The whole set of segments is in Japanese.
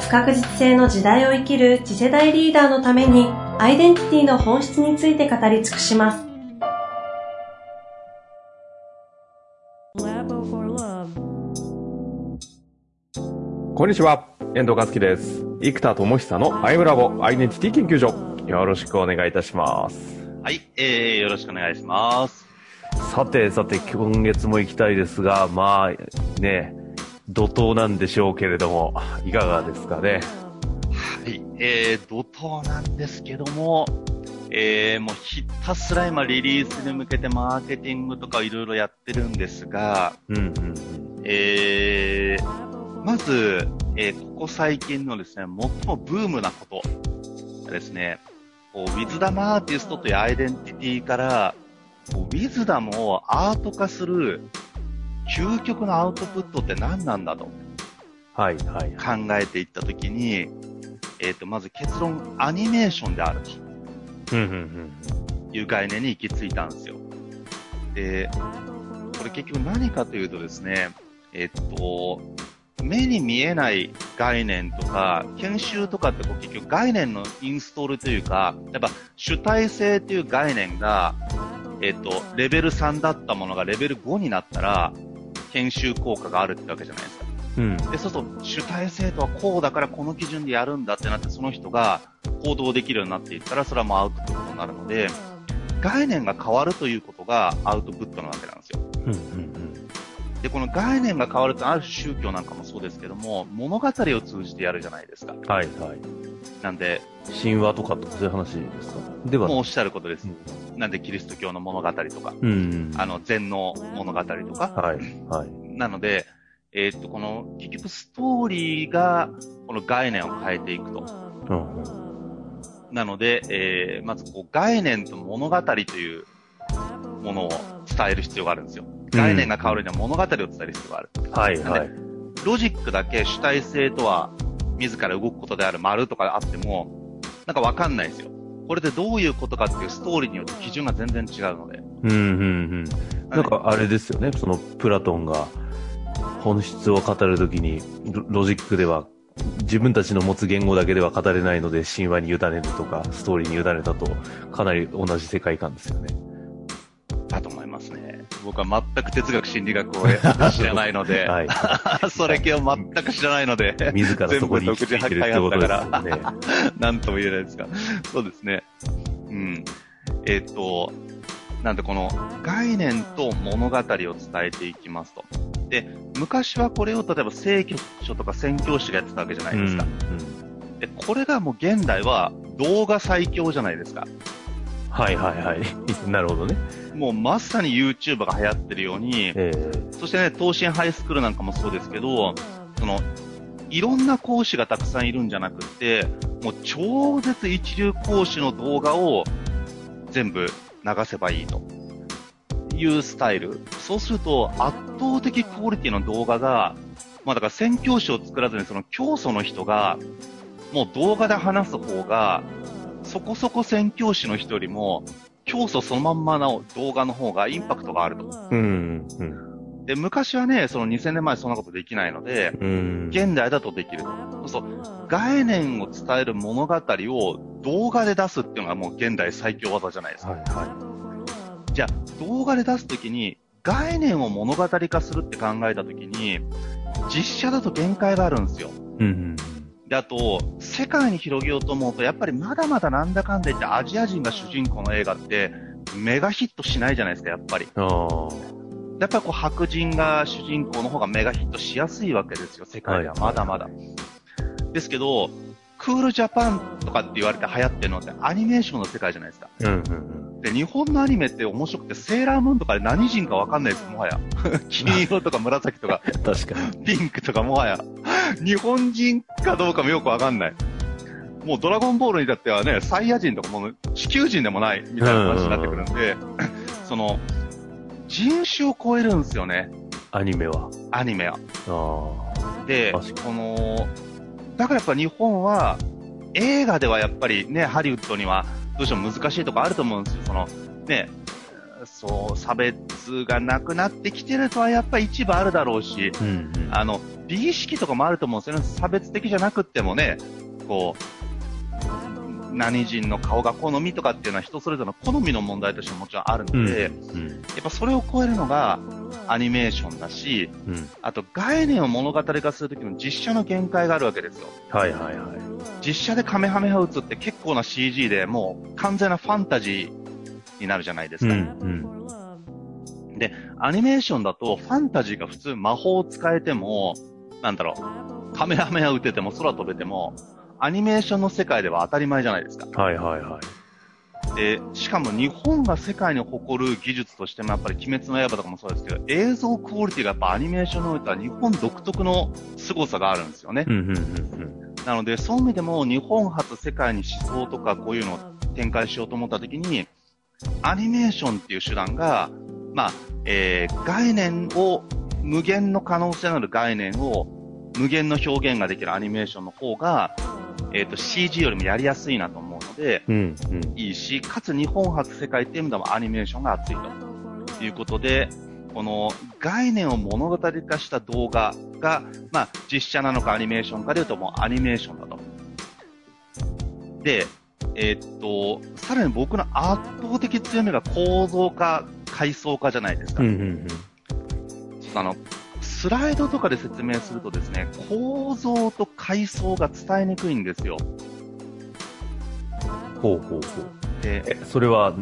不確実性の時代を生きる次世代リーダーのためにアイデンティティの本質について語り尽くしますこんにちは、遠藤和樹です。生田智久のアイムラボアイデンティティ研究所。よろしくお願いいたします。はい、えー、よろしくお願いします。さてさて、今月も行きたいですが、まあ、ね、怒涛なんでしょうけれども、いかがですかね？はい、えー、怒涛なんですけども、えー、もうひたすら今リリースに向けてマーケティングとかいろいろやってるんですが、うんうんうん。えー、まず、えー、ここ最近のですね、最もブームなことがですね、こうウィズダムアーティストというアイデンティティから、こうウィズダムをアート化する究極のアウトプットって何なんだと。はいはい。考えていったときに、えっ、と、まず結論、アニメーションである。という概念に行き着いたんですよ。で、これ結局何かというとですね、えっ、と、目に見えない概念とか、研修とかってこう結局概念のインストールというか、やっぱ主体性という概念が、えっ、と、レベル3だったものがレベル5になったら、研修効果があるってわけじゃないですか。うん。で、そうすると主体性とはこうだからこの基準でやるんだってなって、その人が行動できるようになっていったら、それはもうアウトプットになるので、概念が変わるということがアウトプットなわけなんですよ。うんうんで、この概念が変わると、ある種宗教なんかもそうですけども、物語を通じてやるじゃないですか。うん。はいはい。なんで、神話とかそういう話ですか？ではもうおっしゃることです。なんでキリスト教の物語とか、うん。うん。あの、禅の物語とか、はいはい。なので、えーっと、この、結局ストーリーが、この概念を変えていくと。うんうん。なので、えー、まずこう概念と物語というものを伝える必要があるんですよ。概念が変わるには物語を伝える必要がある。はいはい。ロジックだけ主体性とは自ら動くことである丸とかあっても、なんかわかんないですよ。これでどういうことかっていうストーリーによって基準が全然違うので。うんうんうん。なんかあれですよね、そのプラトンが本質を語るときにロロジックでは自分たちの持つ言語だけでは語れないので神話に委ねるとかストーリーに委ねたとかなり同じ世界観ですよね。だと思。僕は全く哲学心理学を知らないので、はい。それ系を全く知らないので、自らそこに行き着いてるってことです。なんとも言えないですが。そうですね。うん。えっ、と、なんでこの概念と物語を伝えていきますと。で、昔はこれを例えば聖教書とか宣教師がやってたわけじゃないですか。で、これがもう現代は動画最強じゃないですか。はいはいはい。なるほどね。もうまさに YouTuber が流行ってるように、えそしてね、東進ハイスクールなんかもそうですけど、その、いろんな講師がたくさんいるんじゃなくって、もう超絶一流講師の動画を全部流せばいいというスタイル。そうすると圧倒的クオリティの動画が、まあだから宣教師を作らずにその教祖の人が、もう動画で話す方が、そこそこ宣教師の人よりも、教祖そのまんまの動画の方がインパクトがあると。えうん。うん。で、昔はね、その2000年前そんなことできないので、うん。現代だとできると。そう。概念を伝える物語を動画で出すっていうのがもう現代最強技じゃないですか。はいはじゃあ、動画で出すときに、概念を物語化するって考えたときに、実写だと限界があるんですよ。い。うん。で、あと、世界に広げようと思うと、やっぱりまだまだなんだかんだ言ってアジア人が主人公の映画って、メガヒットしないじゃないですか、やっぱり。やっぱりこう白人が主人公の方がメガヒットしやすいわけですよ、世界でははいまだまだ。ですけど、クールジャパンとかって言われて流行ってるのってアニメーションの世界じゃないですか。うんうんで、日本のアニメって面白くて、セーラームーンとかで何人かわかんないです、もはや。金色とか紫とか、うん。確かに。ピンクとかもはや。日本人かどうかもよくわかんない。もうドラゴンボールに至ってはね、サイヤ人とかもう地球人でもないみたいな話になってくるんで、その、人種を超えるんですよね、アニメは。アニメは。あで、この、だからやっぱ日本は、映画ではやっぱりね、ハリウッドにはどうしても難しいとこあると思うんですよ。その、ね、そう、差別がなくなってきてるとはやっぱり一部あるだろうし、あ。うんうん。あの、美意識とかもあると思うんですよね。差別的じゃなくってもね、こう、何人の顔が好みとかっていうのは人それぞれの好みの問題としてももちろんあるので、やうん。っぱそれを超えるのがアニメーションだし、うん。あと概念を物語化するときの実写の限界があるわけですよ。はいはいはい。実写でカメハメハ打つって結構な CG でもう完全なファンタジーになるじゃないですか。うんうん。アニメーションだとファンタジーが普通魔法を使えても、なんだろう、カメハメハ打てても空飛べても、アニメーションの世界では当たり前じゃないですか。はいはいはい。で、しかも日本が世界に誇る技術としてもやっぱり鬼滅の刃とかもそうですけど、映像クオリティがやっぱアニメーションにおいては日本独特の凄さがあるんですよね。うんうんうんなので、そういう意味でも日本初世界に思想とかこういうのを展開しようと思った時に、アニメーションっていう手段が、まあ、えー、概念を、無限の可能性のある概念を無限の表現ができるアニメーションの方が、えっ、と、CG よりもやりやすいなと思うので、うん。うんうん。いいし、かつ日本初世界っていう意味でもアニメーションが熱いということで、この概念を物語化した動画が、まあ、実写なのかアニメーションかでいうともうアニメーションだと。で、えーっと、さらに僕の圧倒的強みが構造化、階層化じゃないですか。うんうんうん。あの、スライドとかで説明するとですね、構造と階層が伝えにくいんですよ。ほうほうほう。で、え、それは、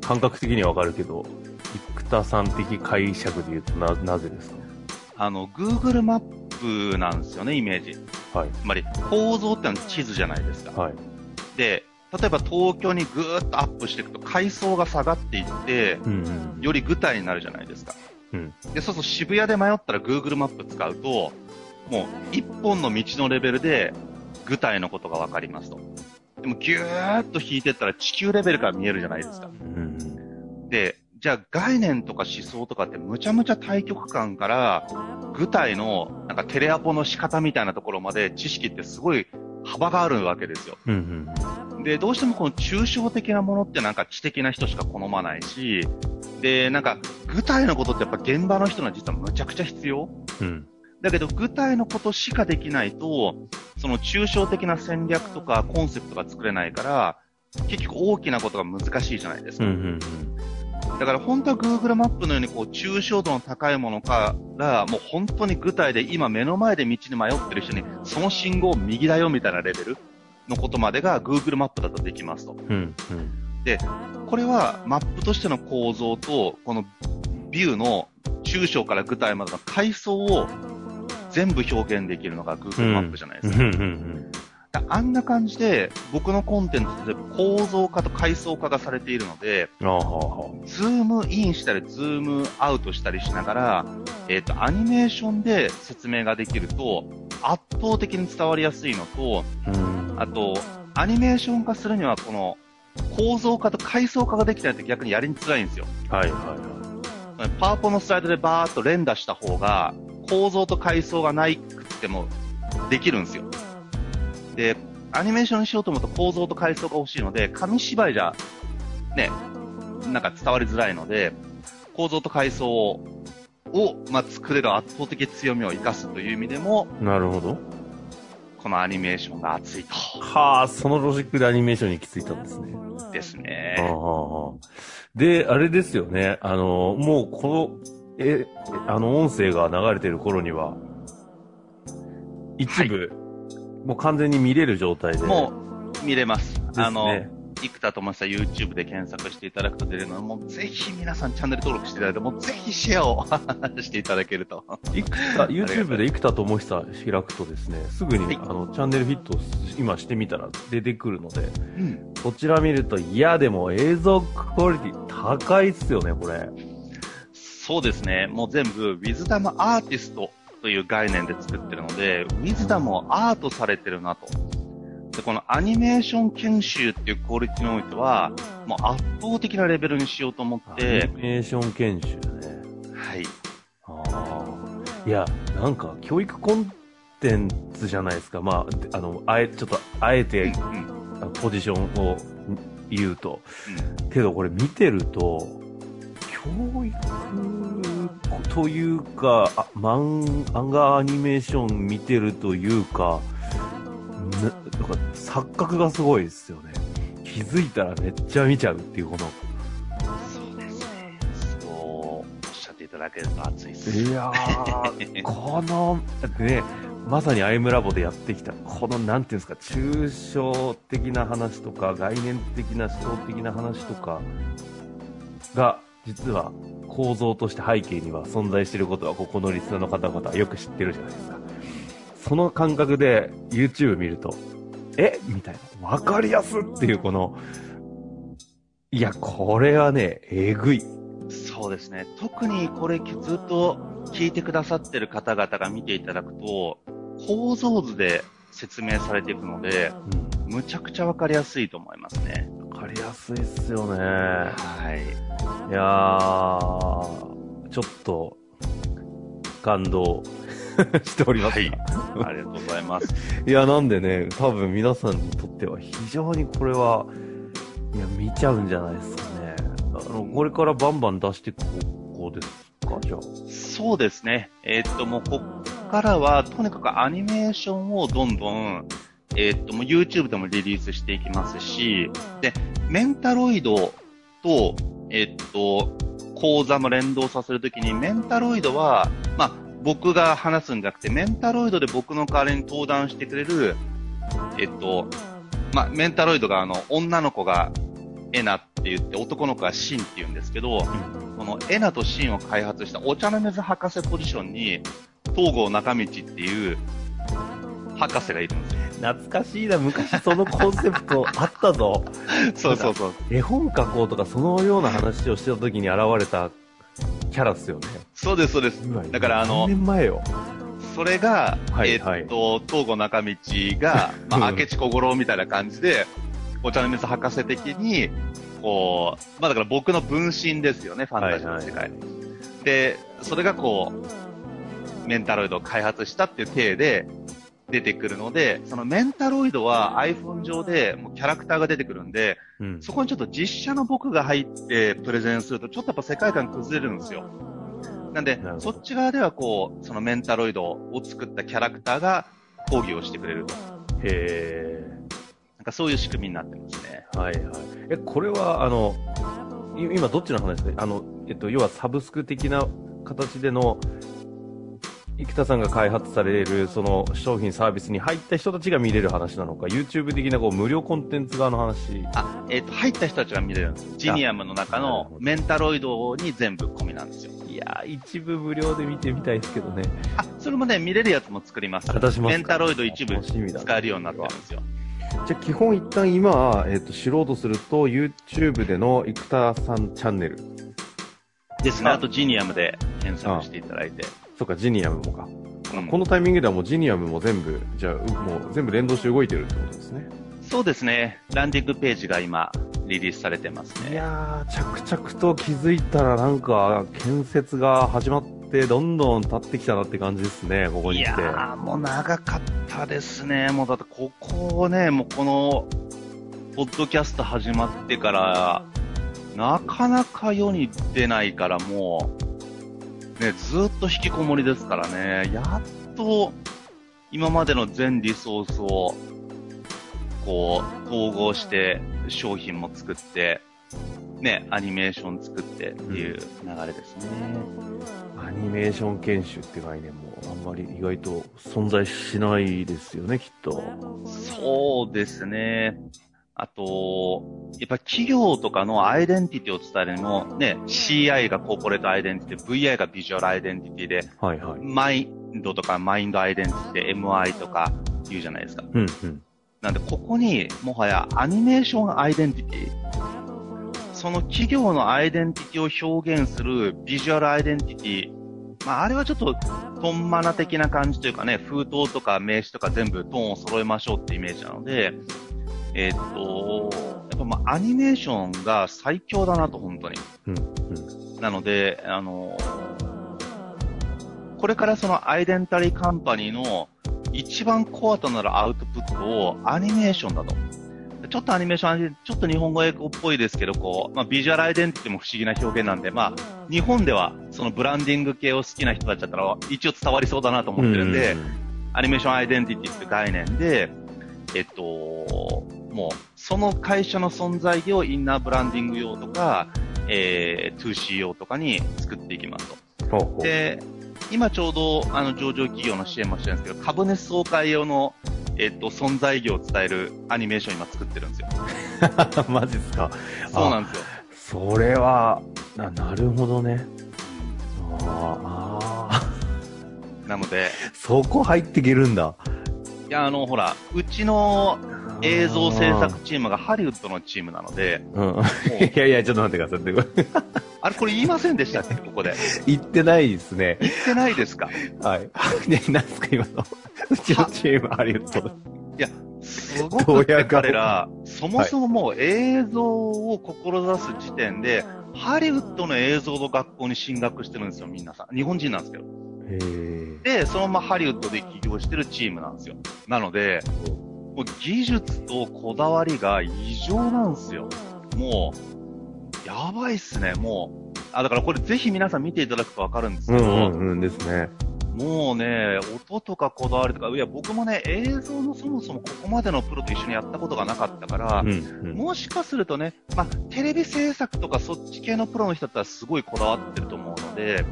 感覚的にはわかるけど、生田さん的解釈で言うとな、なぜですか？あの、Google マップなんですよね、イメージ。はい。つまり構造ってのは地図じゃないですか。はい。で、例えば東京にぐーっとアップしていくと階層が下がっていって、うんうん。より具体になるじゃないですか。うんで、そうすると渋谷で迷ったら Google マップ使うと、もう一本の道のレベルで具体のことがわかりますと。でもぎゅーっと引いてったら地球レベルから見えるじゃないですか。うんで、じゃあ概念とか思想とかってむちゃむちゃ対極感から具体のなんかテレアポの仕方みたいなところまで知識ってすごい幅があるわけですよ。うん。うんうん。で、どうしてもこの抽象的なものってなんか知的な人しか好まないし、で、なんか具体のことってやっぱ現場の人には実はむちゃくちゃ必要うん。だけど具体のことしかできないと、その抽象的な戦略とかコンセプトが作れないから、結局大きなことが難しいじゃないですか。うんうんだから本当は Google マップのようにこう抽象度の高いものから、もう本当に具体で今目の前で道に迷ってる人に、その信号右だよみたいなレベルのことまでが Google マップだとできますと。うん。うんうん。これはマップとしての構造と、このビューの抽象から具体までの階層を全部表現できるのが Google マップじゃないですか。うんうんうん。だあんな感じで、僕のコンテンツで構造化と階層化がされているので、ああ、はあ、はズームインしたり、ズームアウトしたりしながら、えっ、と、アニメーションで説明ができると、圧倒的に伝わりやすいのと。あと、アニメーション化するには、この、構造化と階層化ができないと逆にやりにづらいんですよ。はいはいはパワポのスライドでバーっと連打した方が、構造と階層がないくてもできるんですよ。で、アニメーションにしようと思うと構造と階層が欲しいので、紙芝居じゃ、ね、なんか伝わりづらいので、構造と階層を、まあ、作れる圧倒的強みを生かすという意味でも、い。なるほど。このアニメーションが熱いと。はあ、そのロジックでアニメーションに行き着いたんですね。ですね。で、あれですよね。あの、もうこの、え、あの音声が流れてる頃には、一部、もう完全に見れる状態で。もう、見れますねあの、生田智久 YouTube で検索していただくと出るので、もうぜひ皆さんチャンネル登録していただいて、もうぜひシェアを していただけると。生田、YouTube で生田智久開くとですね、すぐに、はいあの、チャンネルフィット今してみたら出てくるので、うん。こちら見ると、いや、でも映像クオリティ高いっすよね、これ。そうですね。もう全部、ウィズダムアーティストという概念で作ってるので、ウィズダムをアートされてるなと。で、このアニメーション研修っていうクオリティにおいては、もう圧倒的なレベルにしようと思っアて、ニメーション研修ね。はい。ああ。いや、なんか、教育コンテンツじゃないですか。まあ、であの、あえ、ちょっと、あえて、うん。ポジションを言うと。けど、これ見てると、教育というか、漫画アニメーション見てるというか、ななんか錯覚がすごいですよね。気づいたらめっちゃ見ちゃうっていうこの。そうですね。そう、おっしゃっていただけると熱いです。いやー、この、ね、まさにアイムラボでやってきた、この、なんていうんですか、抽象的な話とか、概念的な思想的な話とかが、実は構造として背景には存在していることは、ここのリスナーの方々はよく知ってるじゃないですか。その感覚で YouTube 見ると、え？みたいな。わかりやすっていうこの、いや、これはね、えぐい。そうですね。特にこれずっと聞いてくださってる方々が見ていただくと、構造図で説明されていくので、うん。むちゃくちゃわかりやすいと思いますね。わかりやすいっすよね。はい。いやー、ちょっと、感動 しております。はいい、ありがとうございます。や、なんでね、多分皆さんにとっては非常にこれは、いや、見ちゃうんじゃないですかね。あの、これからバンバン出していく方向ですか、じゃあ。そうですね。えーっと、もうこっからは、とにかくアニメーションをどんどん、えーっと、もう YouTube でもリリースしていきますし、で、メンタロイドと、えーっと、講座の連動させるときに、メンタロイドは、まあ、僕が話すんじゃなくて、メンタロイドで僕の代わりに登壇してくれる、えっと、まあ、メンタロイドがあの、女の子がエナって言って、男の子がシンって言うんですけど、このエナとシンを開発したお茶の水博士ポジションに、東郷中道っていう博士がいるんですよ。懐かしいな、昔そのコンセプトあったぞ。そうそうそう。絵本描こうとか、そのような話をしてた時に現れたキャラっすよね。そうです、そうです。だからあの何年前よ。それが、はいえっと、東郷中道が、まあ、うん明智小五郎みたいな感じで、お茶の水博士的に、こう、まあだから僕の分身ですよね、ファンタジーの世界。で、それがこう、メンタロイドを開発したっていう体で出てくるので、そのメンタロイドは iPhone 上でもうキャラクターが出てくるんで、うん。そこにちょっと実写の僕が入ってプレゼンすると、ちょっとやっぱ世界観崩れるんですよ。なんでそっち側ではこう、そのメンタロイドを作ったキャラクターが講義をしてくれると。へなんかそういう仕組みになってますね。ー。はいはい。え、これは、あの、い今どっちの話ですか？あの、えっと、要はサブスク的な形での、生田さんが開発される、その商品サービスに入った人たちが見れる話なのか、YouTube 的なこう無料コンテンツ側の話。あ、えっ、と、入った人たちが見れるんです。ジニアムの中のメンタロイドに全部込みなんですよ。いやー、一部無料で見てみたいですけどね。あ、それもね、見れるやつも作ります。あ出しますかメンタロイド一部使えるようになってるんですよ。じゃあ基本一旦今は、えっと、知ろうとすると、YouTube での生田さんチャンネル。ですね。ああとジニアムで検索していただいて。そっか、ジニアムもか。うんこのタイミングではもうジニアムも全部、じゃあ、うもう全部連動して動いてるってことですね。そうですね。ランディングページが今、リリースされてますいね。やー、着々と気づいたらなんか、建設が始まって、どんどん立ってきたなって感じですね、ここにいや来て。ー、もう長かったですね。もうだってここをね、もうこの、ポッドキャスト始まってから、なかなか世に出ないからもう、ね、ずっと引きこもりですからね、やっと、今までの全リソースを、こう、統合して、商品も作って、ね、アニメーション作ってっていう流れですね。アニメーション研修って概念もあんまり意外と存在しないですよね、きっと。そうですね。あと、やっぱ企業とかのアイデンティティを伝えるのも、ね、CI がコーポレートアイデンティティ、VI がビジュアルアイデンティティで、はいはい。マインドとかマインドアイデンティティで MI とか言うじゃないですか。うんうん。なんで、ここに、もはやアニメーションアイデンティティ、その企業のアイデンティティを表現するビジュアルアイデンティティまあ、あれはちょっと、トンマナ的な感じというかね、封筒とか名刺とか全部トーンを揃えましょうってイメージなので、えーっと、やっぱまあ、アニメーションが最強だなと、本当に。うん。うん。なので、あの、これからそのアイデンタリーカンパニーの一番コアとなるアウトプットをアニメーションだと。ちょっとアニメーション、ちょっと日本語英語っぽいですけど、こう、まあ、ビジュアルアイデンティティも不思議な表現なんで、まあ、日本ではそのブランディング系を好きな人たちだったら一応伝わりそうだなと思ってるんで、アニメーションアイデンティティって概念で、えっと、もう、その会社の存在をインナーブランディング用とか、えー、2C 用とかに作っていきますと。で、今ちょうど、あの、上場企業の支援もしてるんですけど、株主総会用の、えっと、存在意義を伝えるアニメーション今作ってるんですよ。マジっすか。そうなんですよ。それは、な、なるほどね。あーあなので、ー、そこ入っていけるんだ。いや、あの、ほら、うちの映像制作チームがハリウッドのチームなので、うん。いやいや、ちょっと待ってください。あれこれ言いませんでしたっけ？ここで。言ってないですね。言ってないですか？はい。ね、なんすか今の。うちのチーム、ハリウッド。いや、すごくね彼ら、そもそももう映像を志す時点で、ハリウッドの映像の学校に進学してるんですよ、皆さん。日本人なんですけど。で、そのままハリウッドで起業してるチームなんですよ。なので、技術とこだわりが異常なんですよ。もう、やばいっすね、もう。あ、だからこれぜひ皆さん見ていただくとわかるんですけど、うんうんうんですね。もうね、音とかこだわりとか、いや、僕もね、映像のそもそもここまでのプロと一緒にやったことがなかったから、うんうん。もしかするとね、まあ、テレビ制作とかそっち系のプロの人だったらすごいこだわってると思うので、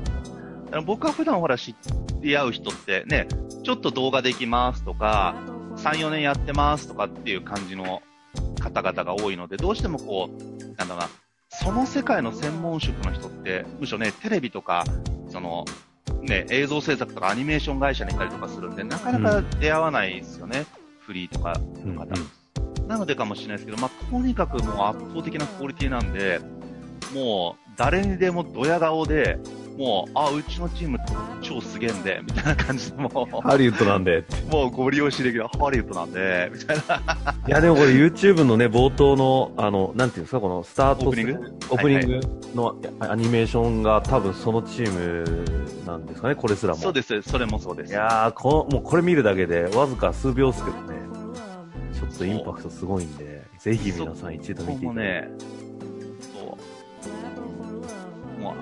僕は普段ほら知り合う人ってね、ちょっと動画できますとか、3、4年やってますとかっていう感じの方々が多いので、どうしてもこう、なんだな、その世界の専門職の人って、むしろね、テレビとか、その、ね、映像制作とかアニメーション会社にいたりとかするんで、なかなか出会わないですよね。フリーとかうんの方。なのでかもしれないですけど、まあ、とにかくもう圧倒的なクオリティなんで、もう、誰にでもドヤ顔で、もう、あ、うちのチーム超すげえんで、みたいな感じで、もハリウッドなんで。う、もうご利用しできるハリウッドなんで、みたいな。いや、でもこれ YouTube のね、冒頭の、あの、なんていうんですか、このスタートオープニング？オープニング？のアニメーションが多分そのチームなんですかね、これすらも。そうです、それもそうです。いやーこ、もうこれ見るだけで、わずか数秒ですけどね、ちょっとインパクトすごいんで、ぜひ皆さん一度見ていただいて。ここもね、そう、もう、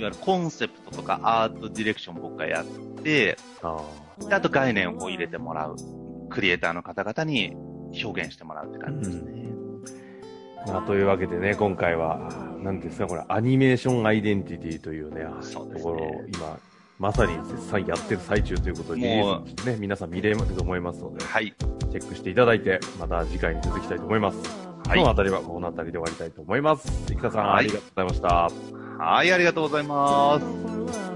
いわゆるコンセプトとかアートディレクション僕がやって、あと概念をこう入れてもらう。クリエイターの方々に表現してもらうって感じですね。ーまあというわけでね、今回は、なんていうんですか、これ、アニメーションアイデンティティというね、そうねところを今、まさに絶賛やってる最中ということで、ね、皆さん見れると思いますので、はい。チェックしていただいて、また次回に続きたいと思います。はい今日のあたりはこのあたりで終わりたいと思います。生田さん、はいありがとうございました。はい、ありがとうございます。